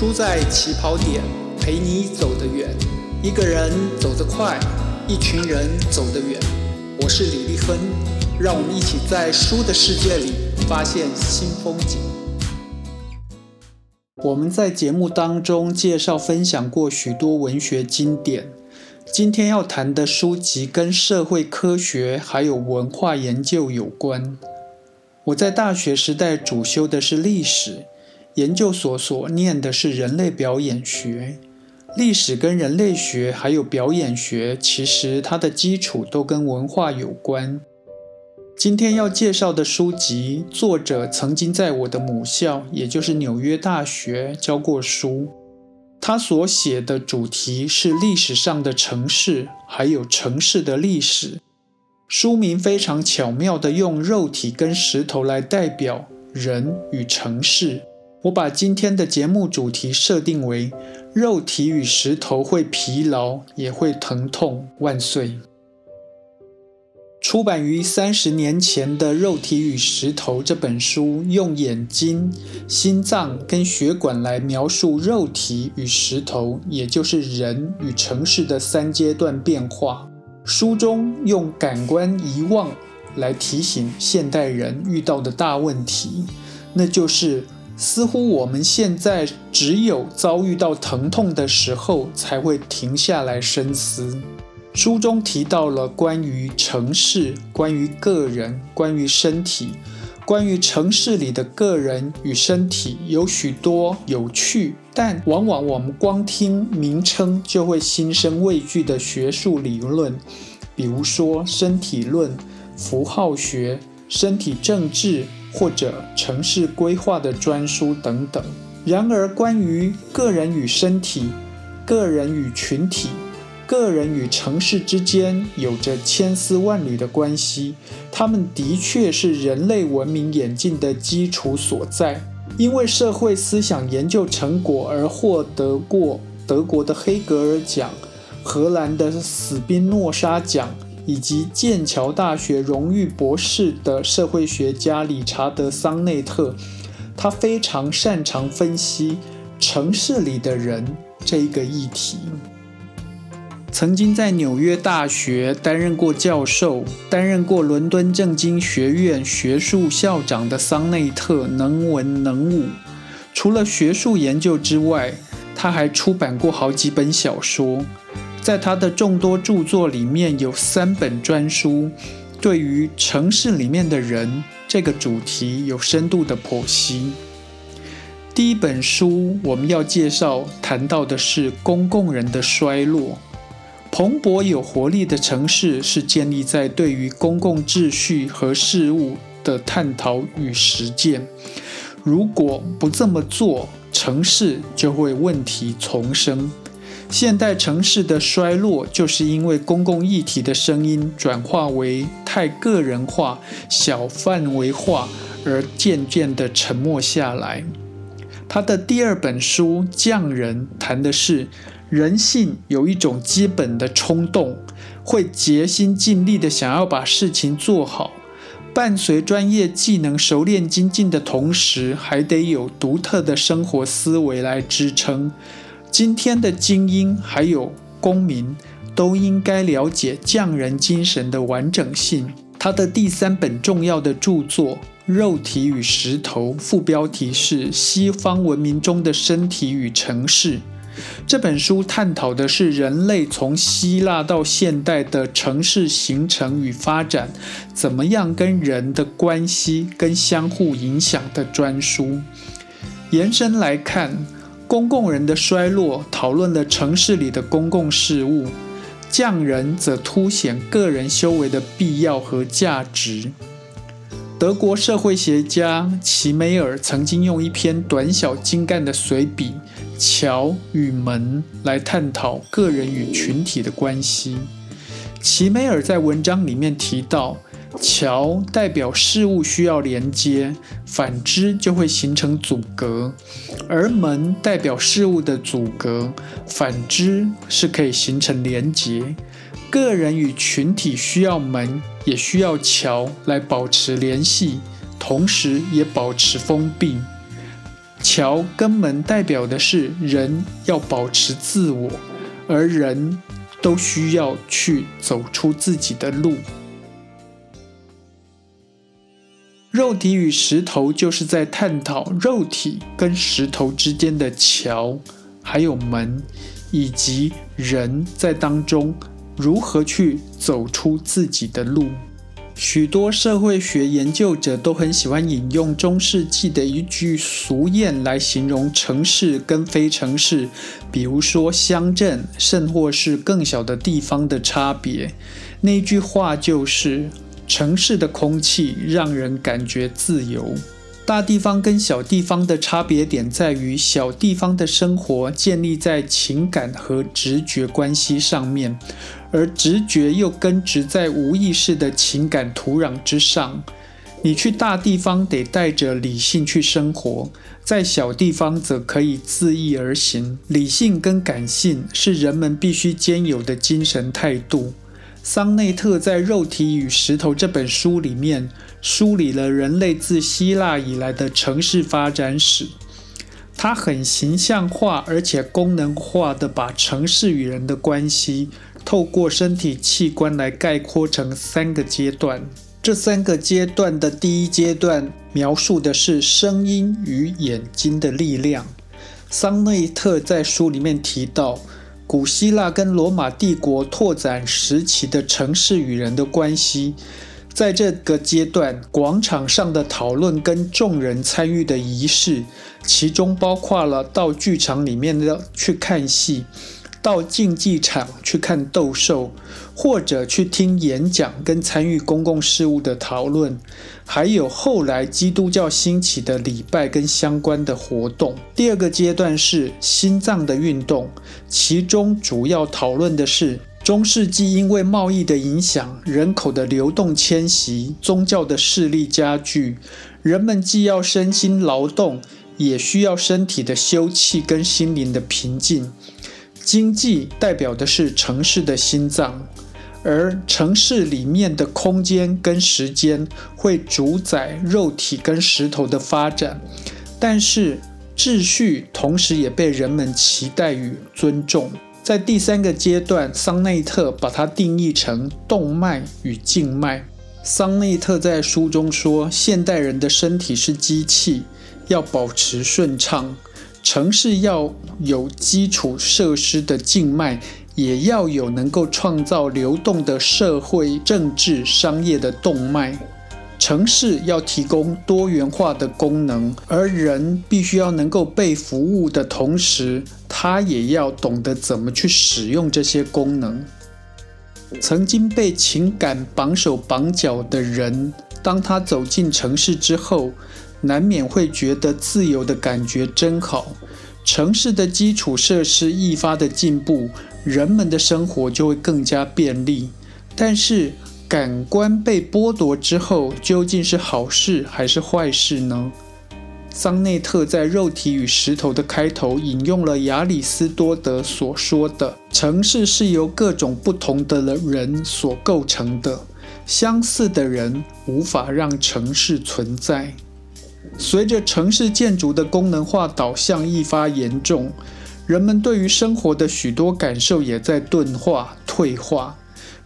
输在起跑点，陪你走得远。一个人走得快，一群人走得远。我是李丽芬，让我们一起在书的世界里发现新风景。我们在节目当中介绍分享过许多文学经典，今天要谈的书籍跟社会科学还有文化研究有关。我在大学时代主修的是历史。研究所所念的是人类表演学，历史跟人类学还有表演学，其实它的基础都跟文化有关。今天要介绍的书籍，作者曾经在我的母校，也就是纽约大学教过书。他所写的主题是历史上的城市，还有城市的历史。书名非常巧妙地用肉体跟石头来代表人与城市。我把今天的节目主题设定为：肉体与石头会疲劳，也会疼痛。万岁！出版于三十年前的《肉体与石头》这本书，用眼睛、心脏跟血管来描述肉体与石头，也就是人与城市的三阶段变化。书中用感官遗忘来提醒现代人遇到的大问题，那就是。似乎我们现在只有遭遇到疼痛的时候，才会停下来深思。书中提到了关于城市、关于个人、关于身体、关于城市里的个人与身体，有许多有趣，但往往我们光听名称就会心生畏惧的学术理论，比如说身体论、符号学、身体政治。或者城市规划的专书等等。然而，关于个人与身体、个人与群体、个人与城市之间有着千丝万缕的关系，他们的确是人类文明演进的基础所在。因为社会思想研究成果而获得过德国的黑格尔奖、荷兰的斯宾诺莎奖。以及剑桥大学荣誉博士的社会学家理查德·桑内特，他非常擅长分析城市里的人这个议题。曾经在纽约大学担任过教授，担任过伦敦政经学院学术校长的桑内特能文能武，除了学术研究之外，他还出版过好几本小说。在他的众多著作里面，有三本专书，对于城市里面的人这个主题有深度的剖析。第一本书我们要介绍谈到的是公共人的衰落。蓬勃有活力的城市是建立在对于公共秩序和事物的探讨与实践。如果不这么做，城市就会问题丛生。现代城市的衰落，就是因为公共议题的声音转化为太个人化、小范围化，而渐渐地沉默下来。他的第二本书《匠人》谈的是人性有一种基本的冲动，会竭心尽力地想要把事情做好，伴随专业技能熟练精进的同时，还得有独特的生活思维来支撑。今天的精英还有公民都应该了解匠人精神的完整性。他的第三本重要的著作《肉体与石头》，副标题是“西方文明中的身体与城市”。这本书探讨的是人类从希腊到现代的城市形成与发展，怎么样跟人的关系跟相互影响的专书。延伸来看。公共人的衰落，讨论了城市里的公共事务；匠人则凸显个人修为的必要和价值。德国社会学家齐梅尔曾经用一篇短小精干的随笔《桥与门》来探讨个人与群体的关系。齐梅尔在文章里面提到。桥代表事物需要连接，反之就会形成阻隔；而门代表事物的阻隔，反之是可以形成连接。个人与群体需要门，也需要桥来保持联系，同时也保持封闭。桥跟门代表的是人要保持自我，而人都需要去走出自己的路。肉体与石头就是在探讨肉体跟石头之间的桥，还有门，以及人在当中如何去走出自己的路。许多社会学研究者都很喜欢引用中世纪的一句俗谚来形容城市跟非城市，比如说乡镇，甚或是更小的地方的差别。那句话就是：“城市的空气让人感觉自由。”大地方跟小地方的差别点在于，小地方的生活建立在情感和直觉关系上面。而直觉又根植在无意识的情感土壤之上。你去大地方得带着理性去生活，在小地方则可以恣意而行。理性跟感性是人们必须兼有的精神态度。桑内特在《肉体与石头》这本书里面梳理了人类自希腊以来的城市发展史。他很形象化而且功能化的把城市与人的关系。透过身体器官来概括成三个阶段。这三个阶段的第一阶段描述的是声音与眼睛的力量。桑内特在书里面提到，古希腊跟罗马帝国拓展时期的城市与人的关系，在这个阶段，广场上的讨论跟众人参与的仪式，其中包括了到剧场里面的去看戏。到竞技场去看斗兽，或者去听演讲，跟参与公共事务的讨论，还有后来基督教兴起的礼拜跟相关的活动。第二个阶段是心脏的运动，其中主要讨论的是中世纪因为贸易的影响，人口的流动迁徙，宗教的势力加剧，人们既要身心劳动，也需要身体的休憩跟心灵的平静。经济代表的是城市的心脏，而城市里面的空间跟时间会主宰肉体跟石头的发展。但是秩序同时也被人们期待与尊重。在第三个阶段，桑内特把它定义成动脉与静脉。桑内特在书中说，现代人的身体是机器，要保持顺畅。城市要有基础设施的静脉，也要有能够创造流动的社会、政治、商业的动脉。城市要提供多元化的功能，而人必须要能够被服务的同时，他也要懂得怎么去使用这些功能。曾经被情感绑手绑脚的人，当他走进城市之后，难免会觉得自由的感觉真好。城市的基础设施愈发的进步，人们的生活就会更加便利。但是，感官被剥夺之后，究竟是好事还是坏事呢？桑内特在《肉体与石头》的开头引用了亚里斯多德所说的：“城市是由各种不同的人所构成的，相似的人无法让城市存在。”随着城市建筑的功能化导向愈发严重，人们对于生活的许多感受也在钝化、退化。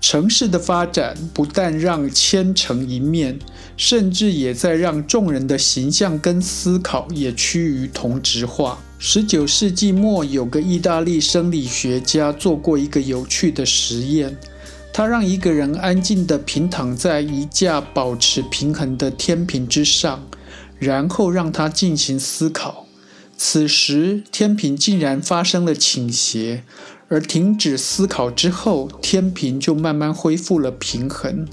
城市的发展不但让千城一面，甚至也在让众人的形象跟思考也趋于同质化。十九世纪末，有个意大利生理学家做过一个有趣的实验，他让一个人安静地平躺在一架保持平衡的天平之上。然后让他进行思考，此时天平竟然发生了倾斜，而停止思考之后，天平就慢慢恢复了平衡。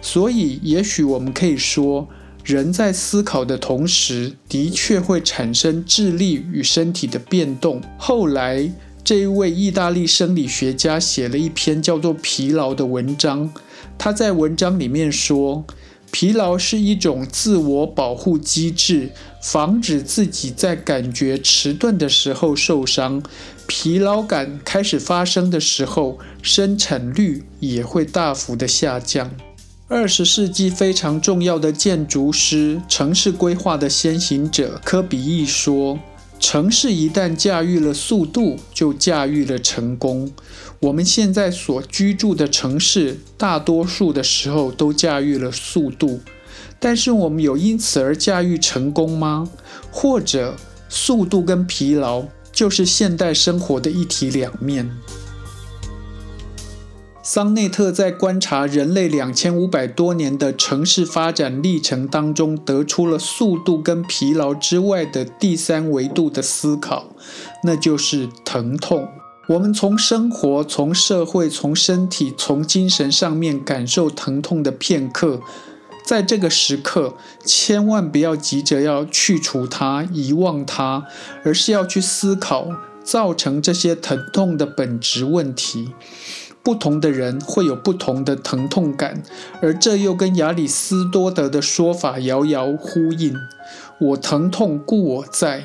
所以，也许我们可以说，人在思考的同时，的确会产生智力与身体的变动。后来，这一位意大利生理学家写了一篇叫做《疲劳》的文章，他在文章里面说。疲劳是一种自我保护机制，防止自己在感觉迟钝的时候受伤。疲劳感开始发生的时候，生产率也会大幅的下降。二十世纪非常重要的建筑师、城市规划的先行者科比意说：“城市一旦驾驭了速度，就驾驭了成功。我们现在所居住的城市，大多数的时候都驾驭了速度，但是我们有因此而驾驭成功吗？或者，速度跟疲劳就是现代生活的一体两面？”桑内特在观察人类两千五百多年的城市发展历程当中，得出了速度跟疲劳之外的第三维度的思考，那就是疼痛。我们从生活、从社会、从身体、从精神上面感受疼痛的片刻，在这个时刻，千万不要急着要去除它、遗忘它，而是要去思考造成这些疼痛的本质问题。不同的人会有不同的疼痛感，而这又跟亚里斯多德的说法遥遥呼应：“我疼痛故我在，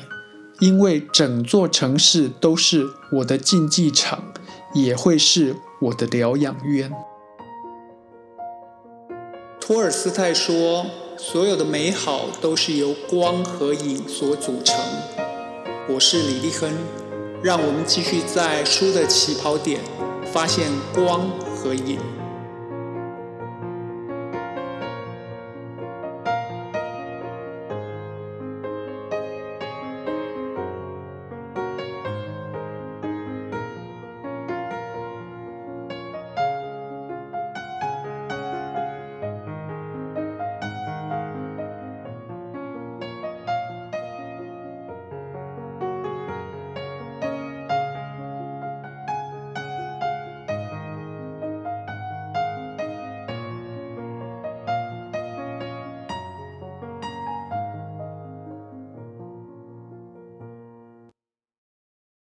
因为整座城市都是我的竞技场，也会是我的疗养院。”托尔斯泰说：“所有的美好都是由光和影所组成。”我是李立亨，让我们继续在书的起跑点。发现光和影。